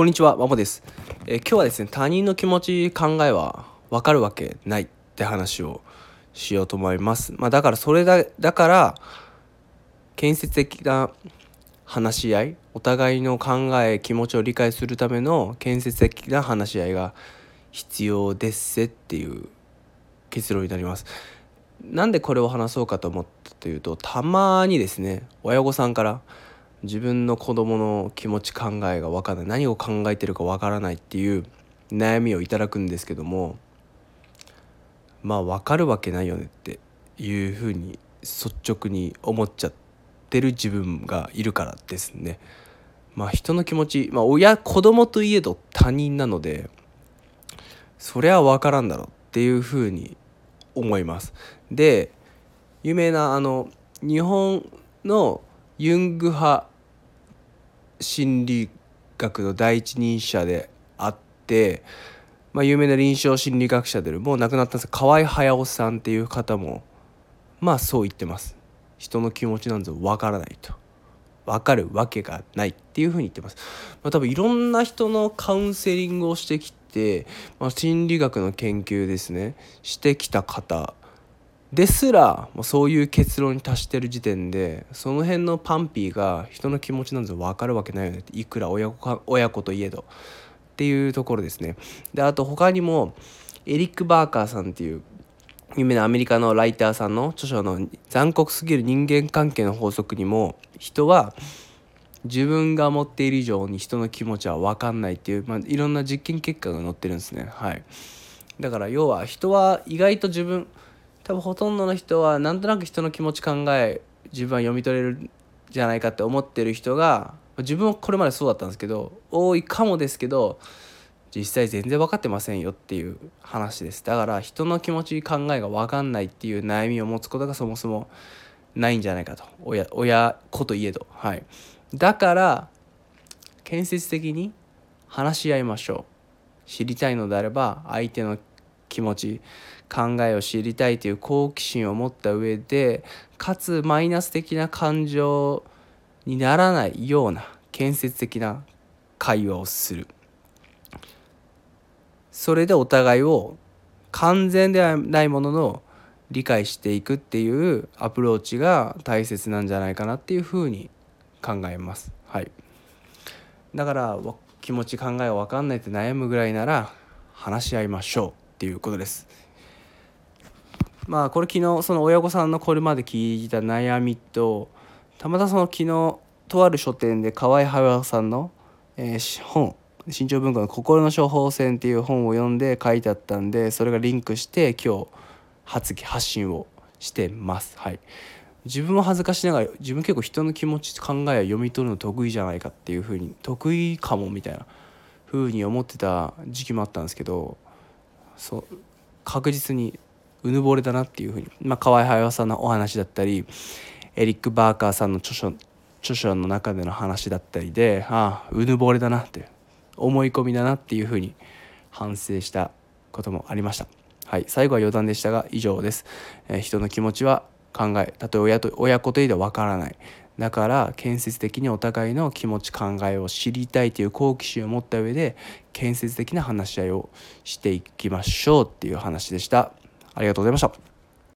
こんにちは、まもです、えー、今日はですね、他人の気持ち、考えは分かるわけないって話をしようと思います。まあ、だからそれだ、だから、建設的な話し合い、お互いの考え、気持ちを理解するための建設的な話し合いが必要ですせっていう結論になります。なんでこれを話そうかと思ったというと、たまにですね、親御さんから、自分の子供の気持ち考えが分からない何を考えてるか分からないっていう悩みをいただくんですけどもまあ分かるわけないよねっていうふうに率直に思っちゃってる自分がいるからですね。まあ人の気持ち、まあ、親子供といえど他人なのでそりゃ分からんだろうっていうふうに思います。で有名なあの日本のユング派心理学の第一人者であって、まあ、有名な臨床心理学者でもう亡くなったんです河合隼さんっていう方もまあそう言ってます。人の気持ちなんぞわからないと。分かるわけがないっていうふうに言ってます、まあ、多分いろんな人のカウンセリングをしてきて、まあ、心理学の研究ですねしてきた方ですらもうそういう結論に達してる時点でその辺のパンピーが人の気持ちなんぞ分かるわけないよねいくら親子親子といえど。っていうところですね。であと他にもエリック・バーカーさんっていう有名なアメリカのライターさんの著書の「残酷すぎる人間関係の法則」にも人は自分が持っている以上に人の気持ちは分かんないっていう、まあ、いろんな実験結果が載ってるんですね。はい。だから要は人は意外と自分多分ほとんどの人はなんとなく人の気持ち考え自分は読み取れるじゃないかって思ってる人が自分はこれまでそうだったんですけど多いかもですけど実際全然分かってませんよっていう話です。だから人の気持ち考えが分かんないっていう悩みを持つことがそもそもないんじゃないかと。親親子といえど。はい。だから建設的に話し合いましょう。知りたいのであれば相手の気持ち考えを知りたいという好奇心を持った上でかつマイナス的な感情にならないような建設的な会話をする。それでお互いを完全ではないものの理解していくっていうアプローチが大切なんじゃないかなっていうふうに考えます。はい、だから気持ち考えが分かんないって悩むぐらいなら話し合いましょう。っていうことです。まあこれ昨日その親御さんのこれまで聞いた悩みとたまたその昨日とある書店で河合隼さんの、えー、本新潮文庫の「心の処方箋」っていう本を読んで書いてあったんでそれがリンクして今日発発信をしてます。はい自分も恥ずかしながら自分結構人の気持ち考えを読み取るの得意じゃないかっていうふうに得意かもみたいなふうに思ってた時期もあったんですけどそう確実にうぬぼれだなっていうふうに、まあ、河合隼さんのお話だったりエリック・バーカーさんの著書著書の中での話だったりでああうぬぼれだなって思い込みだなっていうふうに反省したこともありました。はい、最後は余談でしたが以上です。えー、人の気持ちは考えたとえ親と親子といえばわからない。だから建設的にお互いの気持ち考えを知りたいという好奇心を持った上で建設的な話し合いをしていきましょうっていう話でした。ありがとうございました。